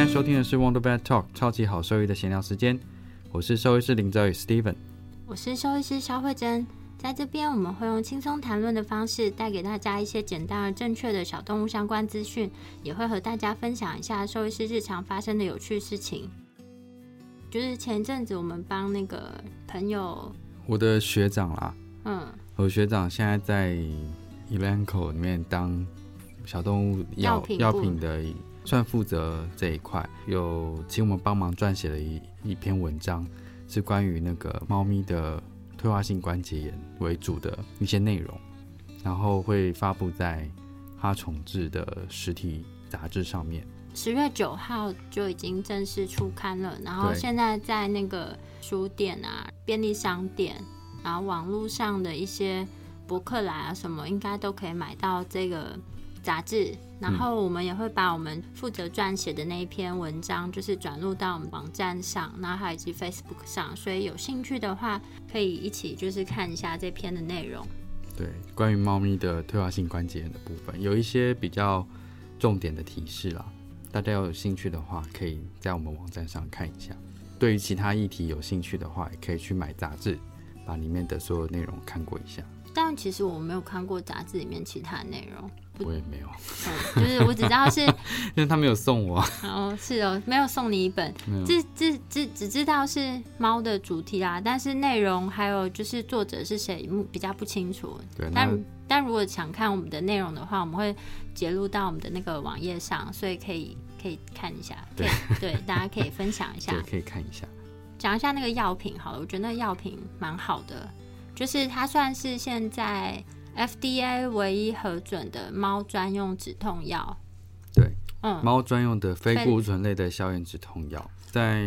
在收听的是 Wonder Vet Talk 超级好兽医的闲聊时间，我是兽医师林哲宇 Steven，我是兽医师肖慧珍。在这边，我们会用轻松谈论的方式，带给大家一些简单而正确的小动物相关资讯，也会和大家分享一下兽医师日常发生的有趣事情。就是前一阵子，我们帮那个朋友，我的学长啦，嗯，我学长现在在 Elanco 里面当小动物药药品的，算负责这一块，有请我们帮忙撰写了一一篇文章，是关于那个猫咪的。退化性关节炎为主的一些内容，然后会发布在哈宠志的实体杂志上面。十月九号就已经正式出刊了，然后现在在那个书店啊、便利商店，然后网络上的一些博客来啊什么，应该都可以买到这个杂志。然后我们也会把我们负责撰写的那一篇文章，就是转录到我们网站上，然后还有以及 Facebook 上，所以有兴趣的话，可以一起就是看一下这篇的内容。对，关于猫咪的退化性关节炎的部分，有一些比较重点的提示啦。大家要有兴趣的话，可以在我们网站上看一下。对于其他议题有兴趣的话，也可以去买杂志，把里面的所有内容看过一下。但其实我没有看过杂志里面其他内容。我也没有，就是我只知道是，因为他没有送我。哦，是哦，没有送你一本，只只只只知道是猫的主题啦，但是内容还有就是作者是谁比较不清楚。对，但但如果想看我们的内容的话，我们会截录到我们的那个网页上，所以可以可以看一下。对对，大家可以分享一下，可以看一下。讲一下那个药品好了，我觉得那药品蛮好的，就是它算是现在。FDA 唯一核准的猫专用止痛药，对，嗯，猫专用的非固醇类的消炎止痛药，在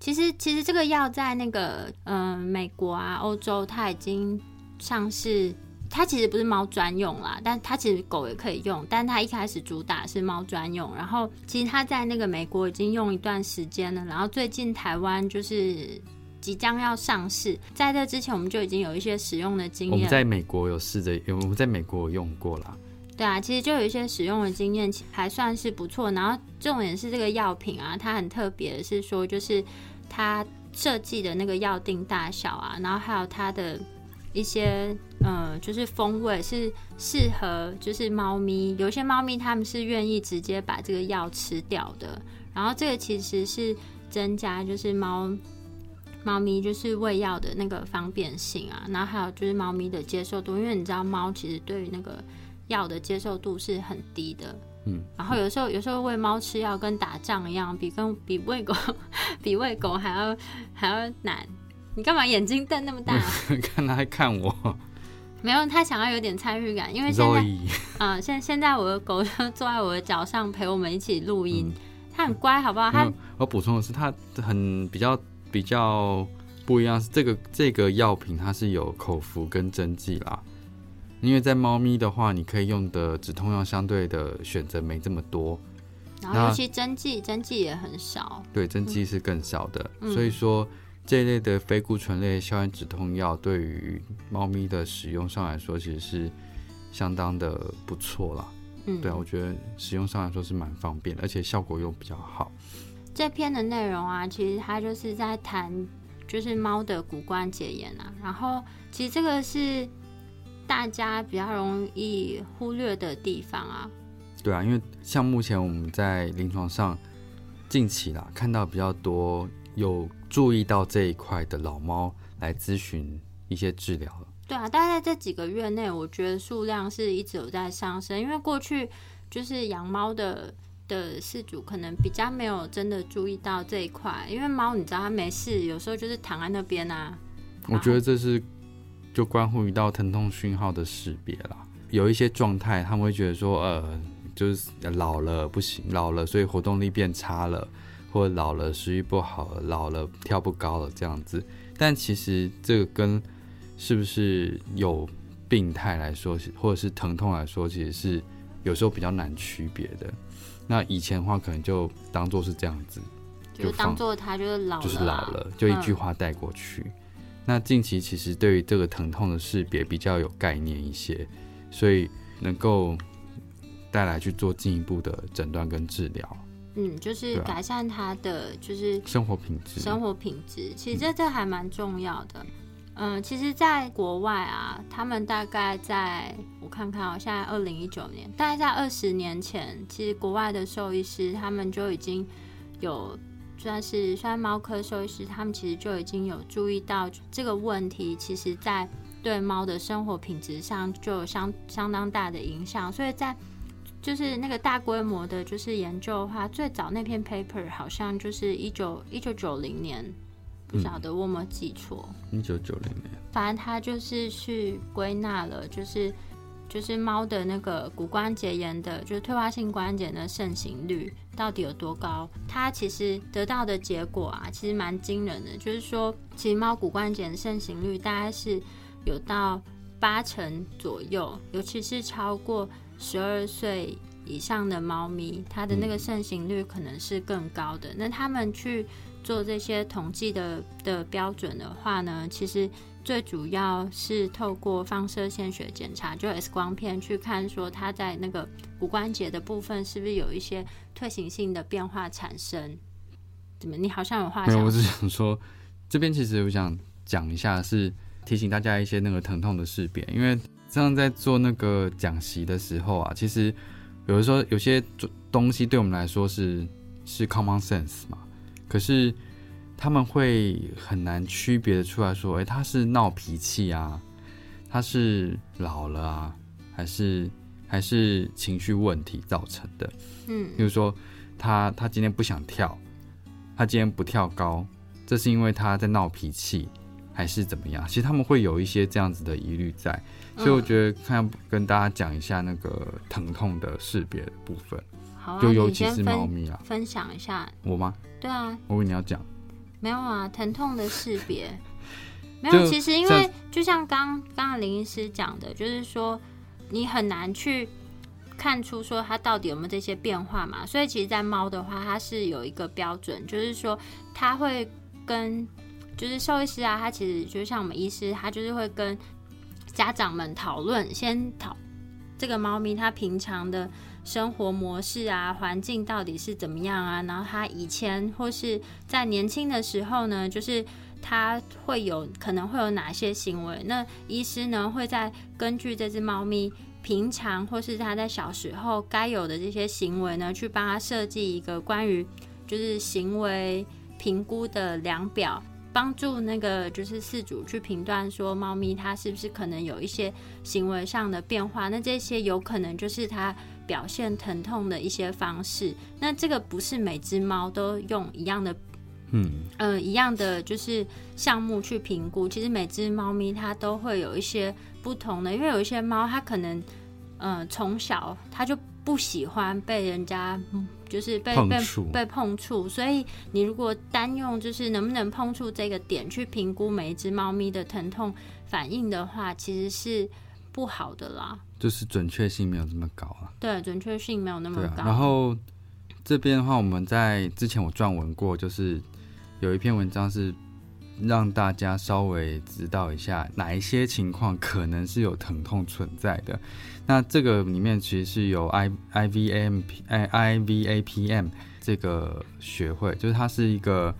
其实其实这个药在那个嗯美国啊欧洲它已经上市，它其实不是猫专用啦，但它其实狗也可以用，但它一开始主打是猫专用，然后其实它在那个美国已经用一段时间了，然后最近台湾就是。即将要上市，在这之前我们就已经有一些使用的经验。我们在美国有试着，我们在美国有用过啦。对啊，其实就有一些使用的经验，还算是不错。然后重点是这个药品啊，它很特别的，是说就是它设计的那个药定大小啊，然后还有它的一些呃，就是风味是适合就是猫咪，有些猫咪它们是愿意直接把这个药吃掉的。然后这个其实是增加就是猫。猫咪就是喂药的那个方便性啊，然后还有就是猫咪的接受度，因为你知道猫其实对于那个药的接受度是很低的，嗯，然后有时候有时候喂猫吃药跟打仗一样，比跟 比喂狗 比喂狗还要还要难。你干嘛眼睛瞪那么大？看他还看我，没有他想要有点参与感，因为现在啊，现现在我的狗就坐在我的脚上陪我们一起录音，它很乖，好不好？它我补充的是，它很比较。比较不一样是这个这个药品它是有口服跟针剂啦，因为在猫咪的话，你可以用的止痛药相对的选择没这么多，然后尤其针剂针剂也很少，对针剂是更少的，所以说这一类的非固醇类消炎止痛药对于猫咪的使用上来说，其实是相当的不错啦。嗯，对啊，我觉得使用上来说是蛮方便，而且效果又比较好。这篇的内容啊，其实它就是在谈，就是猫的骨关节炎啊。然后，其实这个是大家比较容易忽略的地方啊。对啊，因为像目前我们在临床上近期啦，看到比较多有注意到这一块的老猫来咨询一些治疗了。对啊，大概在这几个月内，我觉得数量是一直有在上升，因为过去就是养猫的。的饲主可能比较没有真的注意到这一块，因为猫你知道它没事，有时候就是躺在那边啊。我觉得这是就关乎于到疼痛讯号的识别啦。有一些状态他们会觉得说，呃，就是老了不行，老了所以活动力变差了，或老了食欲不好，老了跳不高了这样子。但其实这个跟是不是有病态来说，或者是疼痛来说，其实是有时候比较难区别的。那以前的话，可能就当做是这样子，就当做他就是老，就是老了，就一句话带过去。那近期其实对于这个疼痛的识别比较有概念一些，所以能够带来去做进一步的诊断跟治疗。嗯，就是改善他的就是生活品质，生活品质，其实这这还蛮重要的。嗯，嗯其实，在国外啊，他们大概在我看看哦，现在二零一九年，大概在二十年前，其实国外的兽医师他们就已经有，算是算猫科兽医师，他们其实就已经有注意到这个问题，其实在对猫的生活品质上就有相相当大的影响。所以在就是那个大规模的，就是研究的话，最早那篇 paper 好像就是一九一九九零年。不晓得我有没有记错，一九九零年。反正他就是去归纳了，就是就是猫的那个骨关节炎的，就是退化性关节的盛行率到底有多高？他其实得到的结果啊，其实蛮惊人的，就是说，其实猫骨关节的盛行率大概是有到八成左右，尤其是超过十二岁以上的猫咪，它的那个盛行率可能是更高的。那他们去。做这些统计的的标准的话呢，其实最主要是透过放射线学检查，就 X 光片去看，说它在那个骨关节的部分是不是有一些退行性的变化产生。怎么？你好像有话？没有，我只想说，这边其实我想讲一下，是提醒大家一些那个疼痛的识别，因为这样在做那个讲习的时候啊，其实有的时候有些东西对我们来说是是 common sense 嘛。可是他们会很难区别的出来说，哎，他是闹脾气啊，他是老了啊，还是还是情绪问题造成的？嗯，比如说他他今天不想跳，他今天不跳高，这是因为他在闹脾气，还是怎么样？其实他们会有一些这样子的疑虑在，所以我觉得看跟大家讲一下那个疼痛的识别部分。好啊就尤其是猫咪啊，分享一下我吗？对啊，我以为你要讲，没有啊，疼痛的识别 没有。其实因为就像刚刚刚林医师讲的，就是说你很难去看出说它到底有没有这些变化嘛。所以其实，在猫的话，它是有一个标准，就是说它会跟就是兽医师啊，他其实就像我们医师，他就是会跟家长们讨论，先讨这个猫咪它平常的。生活模式啊，环境到底是怎么样啊？然后它以前或是在年轻的时候呢，就是它会有可能会有哪些行为？那医师呢会在根据这只猫咪平常或是它在小时候该有的这些行为呢，去帮他设计一个关于就是行为评估的量表，帮助那个就是饲主去评断说猫咪它是不是可能有一些行为上的变化？那这些有可能就是它。表现疼痛的一些方式，那这个不是每只猫都用一样的，嗯呃一样的就是项目去评估。其实每只猫咪它都会有一些不同的，因为有一些猫它可能，呃从小它就不喜欢被人家就是被被被碰触，所以你如果单用就是能不能碰触这个点去评估每一只猫咪的疼痛反应的话，其实是不好的啦。就是准确性没有这么高啊。对，准确性没有那么高。然后这边的话，我们在之前我撰文过，就是有一篇文章是让大家稍微知道一下哪一些情况可能是有疼痛存在的。那这个里面其实是有 I I V M P I I V A P M 这个学会，就是它是一个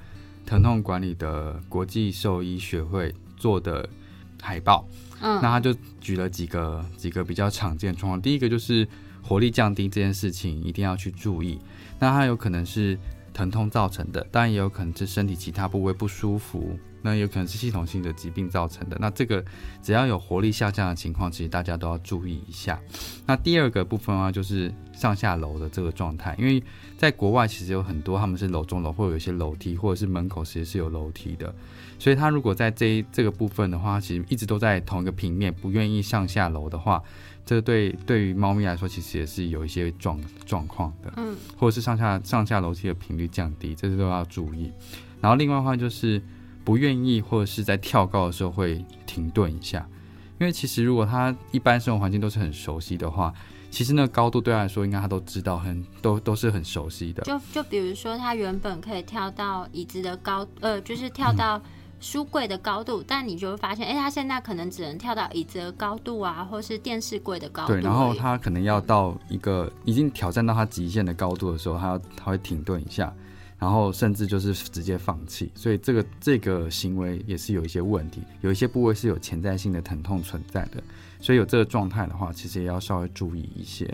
疼痛管理的国际兽医学会做的海报。嗯那他就举了几个几个比较常见状况，第一个就是活力降低这件事情一定要去注意。那它有可能是疼痛造成的，当然也有可能是身体其他部位不舒服那有可能是系统性的疾病造成的。那这个只要有活力下降的情况，其实大家都要注意一下。那第二个部分啊，就是上下楼的这个状态，因为在国外其实有很多他们是楼中楼，或者有一些楼梯，或者是门口其实是有楼梯的。所以他如果在这这个部分的话，其实一直都在同一个平面，不愿意上下楼的话，这对对于猫咪来说，其实也是有一些状状况的，嗯，或者是上下上下楼梯的频率降低，这些都要注意。然后另外的话就是不愿意或者是在跳高的时候会停顿一下，因为其实如果它一般生活环境都是很熟悉的话，其实那个高度对他来说应该他都知道，很都都是很熟悉的。就就比如说他原本可以跳到椅子的高，呃，就是跳到。书柜的高度，但你就会发现，哎，他现在可能只能跳到椅子的高度啊，或是电视柜的高度。对，然后他可能要到一个已经挑战到他极限的高度的时候，他要他会停顿一下，然后甚至就是直接放弃。所以这个这个行为也是有一些问题，有一些部位是有潜在性的疼痛存在的。所以有这个状态的话，其实也要稍微注意一些。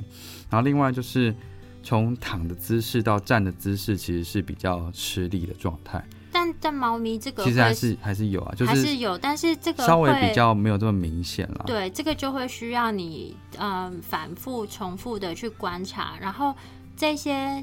然后另外就是从躺的姿势到站的姿势，其实是比较吃力的状态。但但猫咪这个其实还是还是有啊，就是还是有，但是这个稍微比较没有这么明显了。对，这个就会需要你嗯反复重复的去观察，然后这些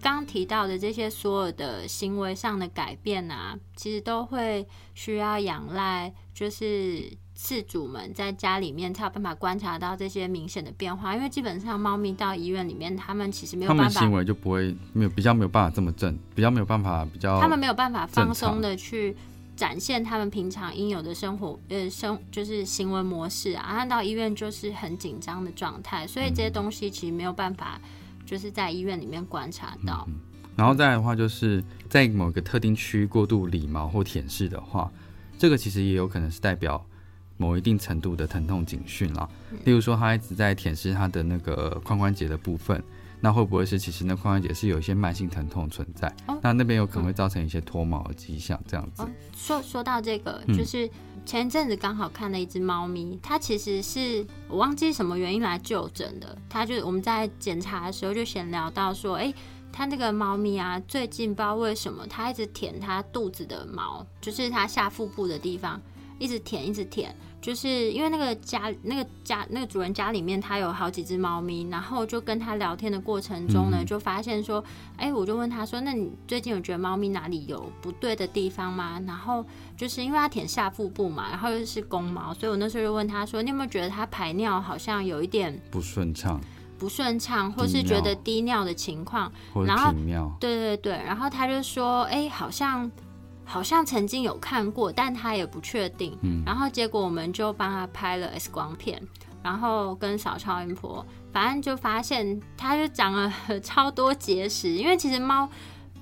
刚提到的这些所有的行为上的改变啊，其实都会需要仰赖就是。饲主们在家里面才有办法观察到这些明显的变化，因为基本上猫咪到医院里面，他们其实没有办法，他们行为就不会没有比较没有办法这么正，比较没有办法比较，他们没有办法放松的去展现他们平常应有的生活呃生就是行为模式啊，他到医院就是很紧张的状态，所以这些东西其实没有办法就是在医院里面观察到。然后再来的话，就是在某个特定区域过度理毛或舔舐的话，这个其实也有可能是代表。某一定程度的疼痛警讯了，例如说他一直在舔舐他的那个髋关节的部分，那会不会是其实那髋关节是有一些慢性疼痛存在？那那边有可能会造成一些脱毛的迹象，这样子。说说到这个，就是前一阵子刚好看了一只猫咪，它其实是我忘记什么原因来就诊的，它就我们在检查的时候就闲聊到说，哎，它那个猫咪啊，最近不知道为什么它一直舔它肚子的毛，就是它下腹部的地方。一直舔，一直舔，就是因为那个家，那个家，那个主人家里面他有好几只猫咪，然后就跟他聊天的过程中呢，就发现说，哎，我就问他说，那你最近有觉得猫咪哪里有不对的地方吗？然后就是因为他舔下腹部嘛，然后又是公猫，所以我那时候就问他说，你有没有觉得它排尿好像有一点不顺畅，不顺畅，或是觉得低尿的情况，然后对对对，然后他就说，哎，好像。好像曾经有看过，但他也不确定。嗯，然后结果我们就帮他拍了 X 光片，然后跟扫超音波，反正就发现他就长了超多结石。因为其实猫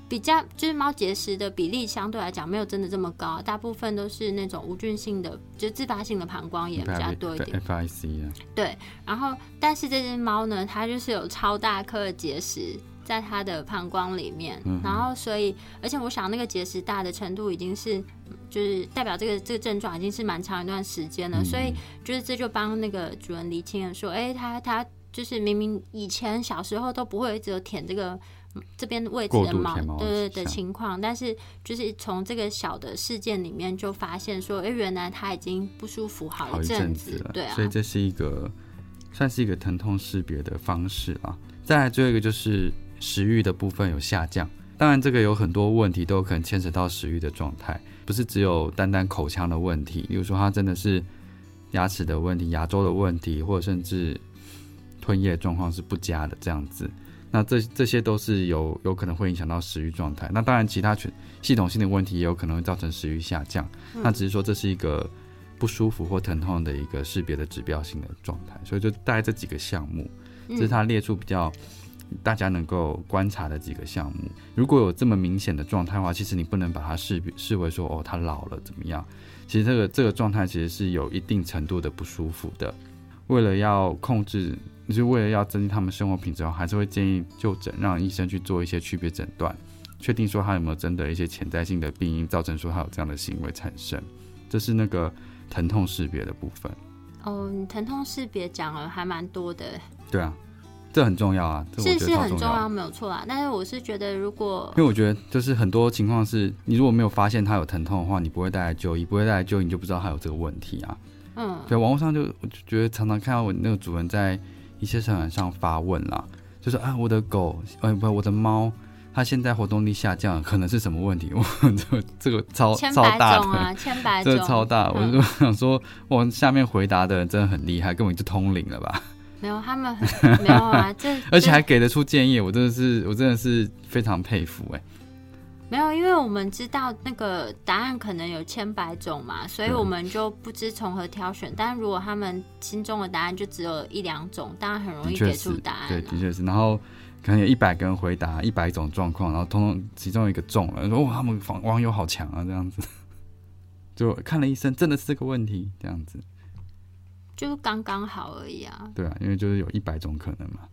比较就是猫结石的比例相对来讲没有真的这么高，大部分都是那种无菌性的，就自发性的膀胱炎比较多一点。FIC 啊。对，然后但是这只猫呢，它就是有超大颗的结石。在他的膀胱里面，然后所以，而且我想那个结石大的程度已经是，就是代表这个这个症状已经是蛮长一段时间了，所以就是这就帮那个主人厘清了说，哎，他他就是明明以前小时候都不会只有舔这个这边位置的毛，对对的情况，但是就是从这个小的事件里面就发现说，哎，原来他已经不舒服好一阵子了，对啊，所以这是一个算是一个疼痛识别的方式啊。再来最后一个就是。食欲的部分有下降，当然这个有很多问题都有可能牵扯到食欲的状态，不是只有单单口腔的问题，比如说它真的是牙齿的问题、牙周的问题，或者甚至吞咽状况是不佳的这样子，那这这些都是有有可能会影响到食欲状态。那当然其他全系统性的问题也有可能会造成食欲下降，那只是说这是一个不舒服或疼痛的一个识别的指标性的状态，所以就带这几个项目，这是它列出比较。大家能够观察的几个项目，如果有这么明显的状态的话，其实你不能把它视视为说哦，他老了怎么样？其实这个这个状态其实是有一定程度的不舒服的。为了要控制，就是为了要增进他们生活品质，还是会建议就诊，让医生去做一些区别诊断，确定说他有没有真的一些潜在性的病因造成说他有这样的行为产生。这是那个疼痛识别的部分。哦，疼痛识别讲了还蛮多的。对啊。这很重要啊，是是很重要，没有错啊。但是我是觉得，如果因为我觉得就是很多情况是，你如果没有发现他有疼痛的话，你不会带来就医，不会带来就医，你就不知道他有这个问题啊。嗯，对，网络上就我就觉得常常看到我那个主人在一些社团上发问啦，就是啊，我的狗，呃，不，我的猫，它现在活动力下降，可能是什么问题？我这这个超超大的，千百 种，这超大，我就想说，我下面回答的人真的很厉害，根本就通灵了吧？没有，他们没有啊，这而且还给得出建议，我真的是，我真的是非常佩服哎。没有，因为我们知道那个答案可能有千百种嘛，所以我们就不知从何挑选。但如果他们心中的答案就只有一两种，当然很容易给出答案。对，的确是。然后可能有一百个人回答一百种状况，然后通通其中一个中了，说哇，他们网网友好强啊，这样子。就看了医生，真的是这个问题，这样子。就刚刚好而已啊。对啊，因为就是有一百种可能嘛。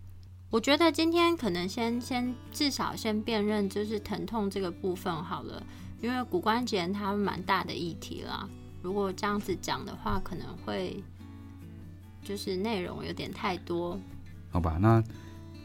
我觉得今天可能先先至少先辨认就是疼痛这个部分好了，因为骨关节它蛮大的议题啦。如果这样子讲的话，可能会就是内容有点太多。好吧，那。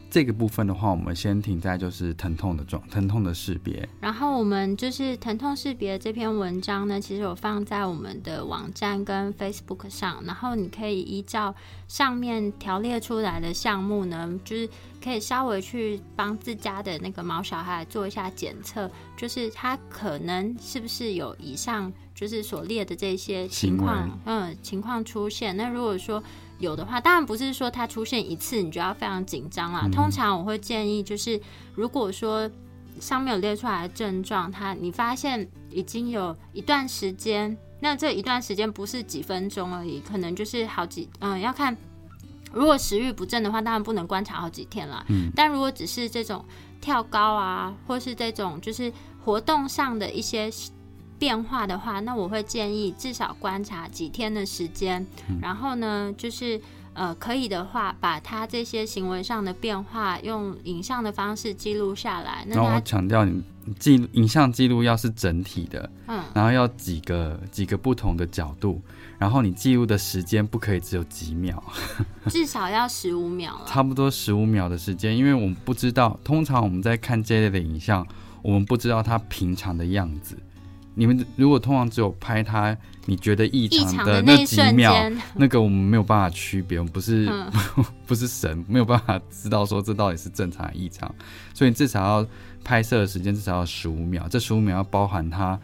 这个部分的话，我们先停在就是疼痛的状，疼痛的识别。然后我们就是疼痛识别这篇文章呢，其实有放在我们的网站跟 Facebook 上。然后你可以依照上面条列出来的项目呢，就是可以稍微去帮自家的那个毛小孩做一下检测，就是他可能是不是有以上就是所列的这些情况，嗯，情况出现。那如果说有的话，当然不是说它出现一次你就要非常紧张啦。通常我会建议，就是如果说上面有列出来的症状，它你发现已经有一段时间，那这一段时间不是几分钟而已，可能就是好几嗯，要看如果食欲不振的话，当然不能观察好几天了。嗯，但如果只是这种跳高啊，或是这种就是活动上的一些。变化的话，那我会建议至少观察几天的时间，然后呢，就是呃，可以的话，把他这些行为上的变化用影像的方式记录下来。然后强调，你记影像记录要是整体的，嗯，然后要几个几个不同的角度，然后你记录的时间不可以只有几秒，至少要十五秒，差不多十五秒的时间，因为我们不知道，通常我们在看这类的影像，我们不知道他平常的样子。你们如果通常只有拍他你觉得异常的那几秒，那个我们没有办法区别，我们不是不是神，没有办法知道说这到底是正常异常，所以至少要拍摄的时间至少要十五秒，这十五秒要包含他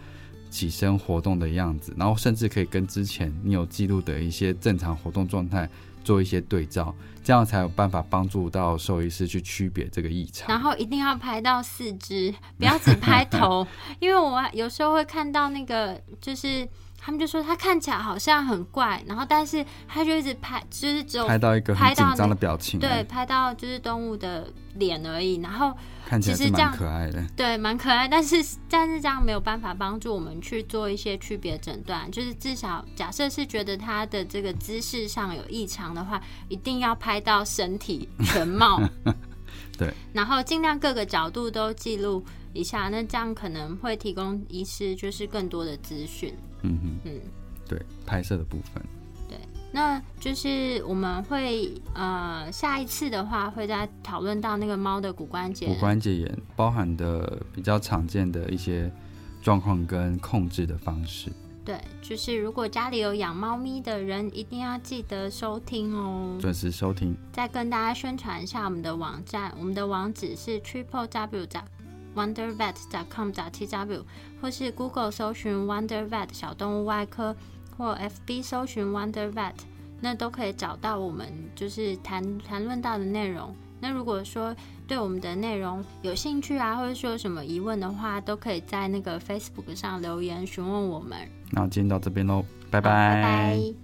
起身活动的样子，然后甚至可以跟之前你有记录的一些正常活动状态。做一些对照，这样才有办法帮助到兽医师去区别这个异常。然后一定要拍到四肢，不要只拍头，因为我有时候会看到那个，就是他们就说他看起来好像很怪，然后但是他就一直拍，就是只有拍到一个很紧张的表情，对，拍到就是动物的脸而已，然后。看起来是蛮可爱的，对，蛮可爱。但是，但是这样没有办法帮助我们去做一些区别诊断。就是至少假设是觉得他的这个姿势上有异常的话，一定要拍到身体全貌。对，然后尽量各个角度都记录一下。那这样可能会提供医师就是更多的资讯。嗯哼，嗯，对，拍摄的部分。对那就是我们会呃下一次的话会再讨论到那个猫的骨关节骨关节炎包含的比较常见的一些状况跟控制的方式。对，就是如果家里有养猫咪的人，一定要记得收听哦，准时收听。再跟大家宣传一下我们的网站，我们的网址是 triple w wonder vet com t w 或是 Google 搜寻 Wonder Vet 小动物外科。或 FB 搜寻 Wonder Vet，那都可以找到我们就是谈谈论到的内容。那如果说对我们的内容有兴趣啊，或者说有什么疑问的话，都可以在那个 Facebook 上留言询问我们。那今天到这边喽，拜拜。